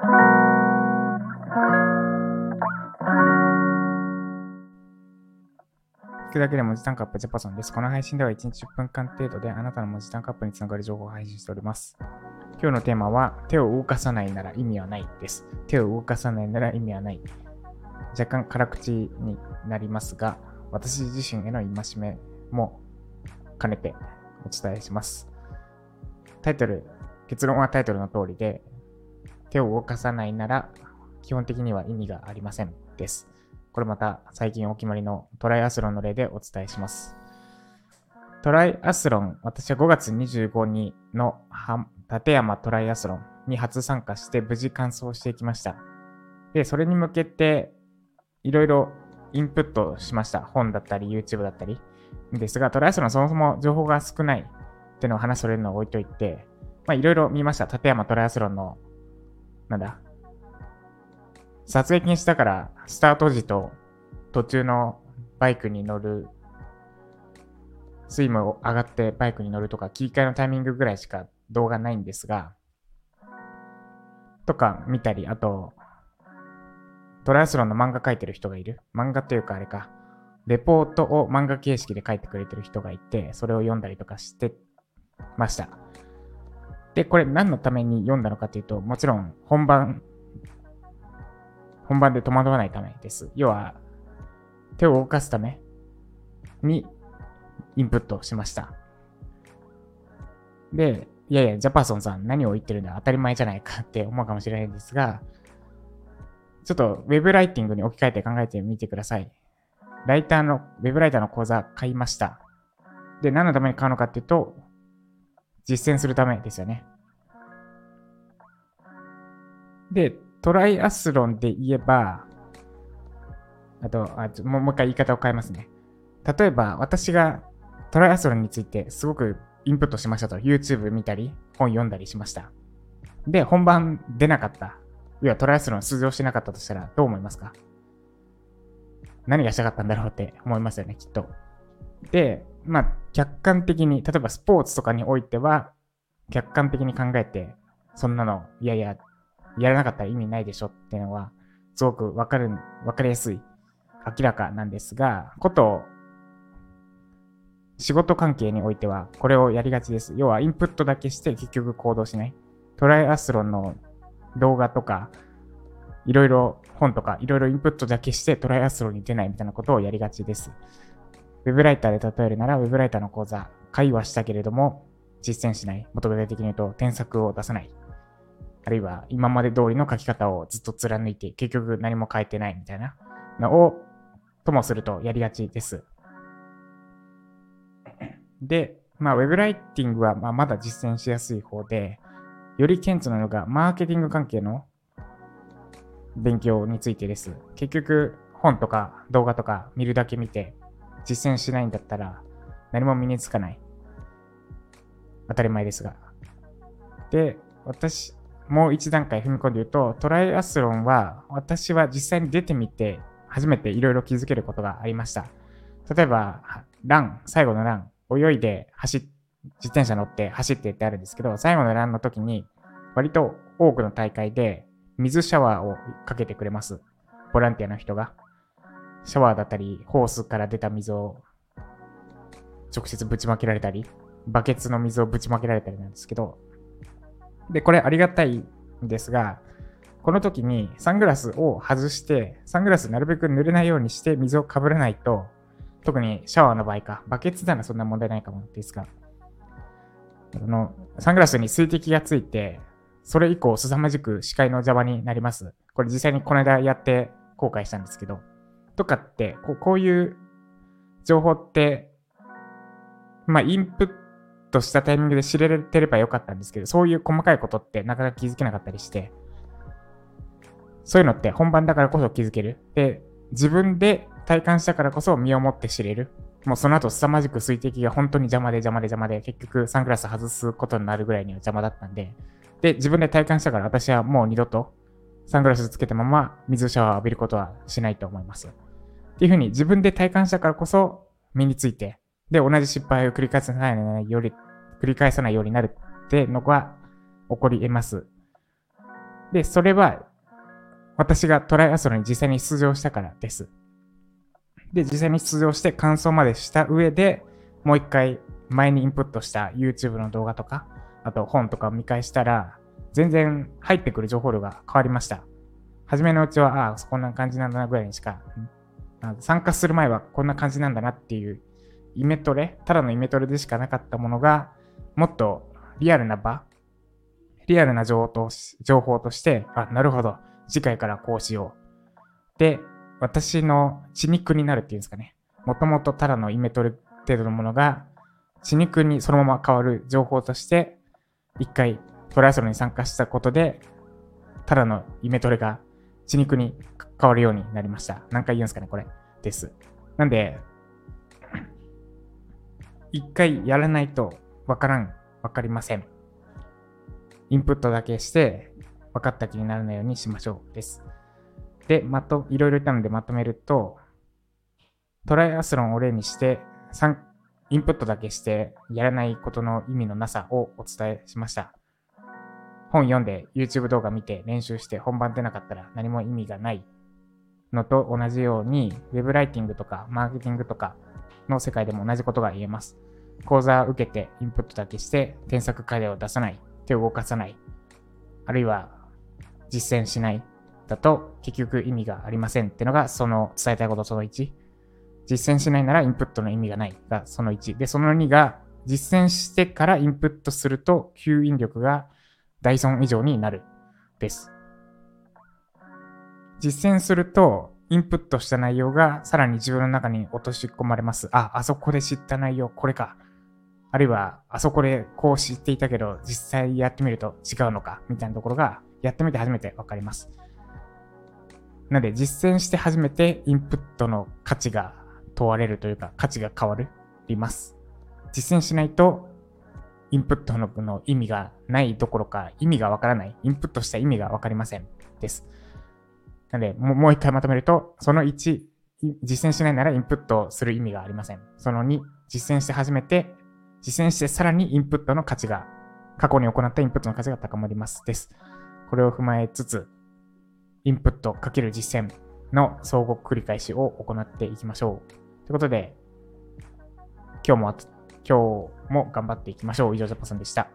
聞くだけで文字タンクアップジャパソンです。この配信では1日10分間程度であなたの文字タンクアップにつながる情報を配信しております。今日のテーマは手を動かさないなら意味はないです。手を動かさないなら意味はない。若干辛口になりますが、私自身への戒めも兼ねてお伝えします。タイトル、結論はタイトルの通りで、手を動かさないなら基本的には意味がありませんです。これまた最近お決まりのトライアスロンの例でお伝えします。トライアスロン、私は5月25日のは立山トライアスロンに初参加して無事完走していきました。で、それに向けていろいろインプットしました。本だったり YouTube だったり。ですが、トライアスロンそもそも情報が少ないっていうのを話それるのを置いといて、まあいろいろ見ました。立山トライアスロンの、なんだ、撮影禁止だから、スタート時と途中のバイクに乗る、スイムを上がってバイクに乗るとか、切り替えのタイミングぐらいしか動画ないんですが、とか見たり、あと、トライアスロンの漫画描いてる人がいる。漫画っていうかあれか、レポートを漫画形式で書いてくれてる人がいて、それを読んだりとかしてました。で、これ何のために読んだのかというと、もちろん本番本番で戸惑わないためです。要は、手を動かすためにインプットしました。で、いやいや、ジャパソンさん何を言ってるんだ当たり前じゃないかって思うかもしれないんですが、ちょっとウェブライティングに置き換えて考えてみてください。ライターの、ウェブライターの講座買いました。で、何のために買うのかっていうと、実践するためですよね。で、トライアスロンで言えば、あと、あちょもう一回言い方を変えますね。例えば、私がトライアスロンについてすごくインプットしましたと。YouTube 見たり、本読んだりしました。で、本番出なかった。要はトライアスロン出場してなかったとしたらどう思いますか？何がしたかったんだろうって思いますよね、きっと。で、まあ、客観的に、例えばスポーツとかにおいては、客観的に考えて、そんなの、いやいや、やらなかったら意味ないでしょっていうのは、すごくわかる、わかりやすい、明らかなんですが、こと、仕事関係においては、これをやりがちです。要は、インプットだけして結局行動しない。トライアスロンの動画とか、いろいろ本とか、いろいろインプットだけしてトライアスロンに出ないみたいなことをやりがちです。ウェブライターで例えるなら、ウェブライターの講座、会話したけれども、実践しない。もっと具体的に言うと、添削を出さない。あるいは、今まで通りの書き方をずっと貫いて、結局何も変えてないみたいなのを、ともするとやりがちです。で、まあ、ウェブライティングはまあまだ実践しやすい方で、より顕著なのが、マーケティング関係の勉強についてです。結局、本とか動画とか見るだけ見て、実践しないんだったら、何も身につかない。当たり前ですが。で、私、もう一段階踏み込んで言うと、トライアスロンは、私は実際に出てみて、初めていろいろ気づけることがありました。例えば、ラン、最後のラン、泳いで走っ、自転車乗って走ってってあるんですけど、最後のランの時に、割と多くの大会で水シャワーをかけてくれます。ボランティアの人が。シャワーだったり、ホースから出た水を直接ぶちまけられたり、バケツの水をぶちまけられたりなんですけど、で、これありがたいんですが、この時にサングラスを外して、サングラスなるべく濡れないようにして水をかぶらないと、特にシャワーの場合か、バケツならそんな問題ないかもですが、あの、サングラスに水滴がついて、それ以降凄まじく視界の邪魔になります。これ実際にこの間やって後悔したんですけど、とかって、こうこういう情報って、まあ、インプットしたタイミングで知れてればよかったんですけど、そういう細かいことってなかなか気づけなかったりして、そういうのって本番だからこそ気づける。で、自分で体感したからこそ身をもって知れる。もうその後凄まじく水滴が本当に邪魔で邪魔で邪魔で、結局サングラス外すことになるぐらいには邪魔だったんで、で、自分で体感したから私はもう二度とサングラスつけたまま水シャワーを浴びることはしないと思います。っていうふうに自分で体感したからこそ身について、で、同じ失敗を繰り返さないより、繰り返さないようになるってのが起こり得ます。で、それは私がトライアスロンに実際に出場したからです。で、実際に出場して感想までした上で、もう一回前にインプットした YouTube の動画とか、あと本とかを見返したら、全然入ってくる情報量が変わりました。初めのうちは、ああ、こんな感じなんだなぐらいにしか、参加する前はこんな感じなんだなっていうイメトレ、ただのイメトレでしかなかったものが、もっとリアルな場、リアルな情報と情報として、あ、なるほど、次回からこうしよう。で、私の血肉になるっていうんですかね。もともとただのイメトレ程度のものが、血肉にそのまま変わる情報として、一回トライアスロンに参加したことで、ただのイメトレが血肉に変わるようになりました。何回言うんですかね、これ。です。なんで、一回やらないとわからん、わかりません。インプットだけして分かった気にならないようにしましょうです。で、まと、いろいろ言ったのでまとめると、トライアスロンを例にして、インプットだけしてやらないことの意味のなさをお伝えしました。本読んで YouTube 動画見て練習して本番出なかったら何も意味がないのと同じように Web ライティングとかマーケティングとかの世界でも同じことが言えます。講座を受けてインプットだけして添削課題を出さない、手を動かさない、あるいは実践しないだと結局意味がありませんってのがその伝えたいことその1。実践しないならインプットの意味がないがその1。で、その2が実践してからインプットすると吸引力がダイソン以上になるです。実践するとインプットした内容がさらに自分の中に落とし込まれます。あ、あそこで知った内容、これか。あるいは、あそこでこう知っていたけど、実際やってみると違うのか、みたいなところが、やってみて初めてわかります。なので、実践して初めてインプットの価値が問われるというか、価値が変わります。実践しないと、インプットの意味がないどころか、意味がわからない。インプットした意味がわかりません。です。なので、もう一回まとめると、その1、実践しないならインプットする意味がありません。その2、実践して初めて、実践してさらにインプットの価値が、過去に行ったインプットの価値が高まります。です。これを踏まえつつ、インプットかける実践の相互繰り返しを行っていきましょう。ということで、今日も、今日も頑張っていきましょう。以上、ジャパさんでした。